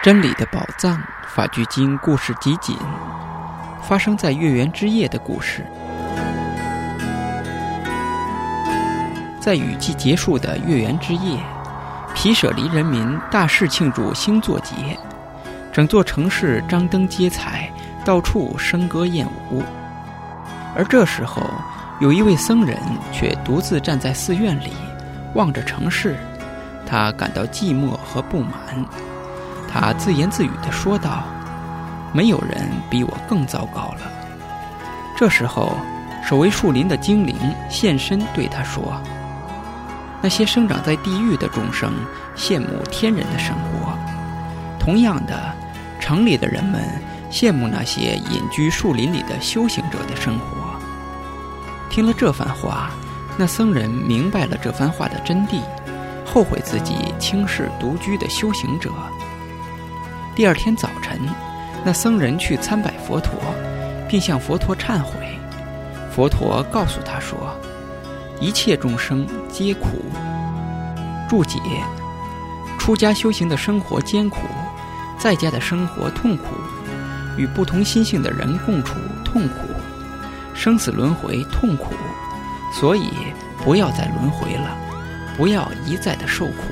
真理的宝藏法聚经故事集锦，发生在月圆之夜的故事。在雨季结束的月圆之夜，皮舍离人民大肆庆祝星座节，整座城市张灯结彩，到处笙歌燕舞。而这时候，有一位僧人却独自站在寺院里，望着城市，他感到寂寞和不满。他自言自语地说道：“没有人比我更糟糕了。”这时候，守卫树林的精灵现身，对他说：“那些生长在地狱的众生羡慕天人的生活，同样的，城里的人们羡慕那些隐居树林里的修行者的生活。”听了这番话，那僧人明白了这番话的真谛，后悔自己轻视独居的修行者。第二天早晨，那僧人去参拜佛陀，并向佛陀忏悔。佛陀告诉他说：“一切众生皆苦。”注解：出家修行的生活艰苦，在家的生活痛苦，与不同心性的人共处痛苦，生死轮回痛苦，所以不要再轮回了，不要一再的受苦。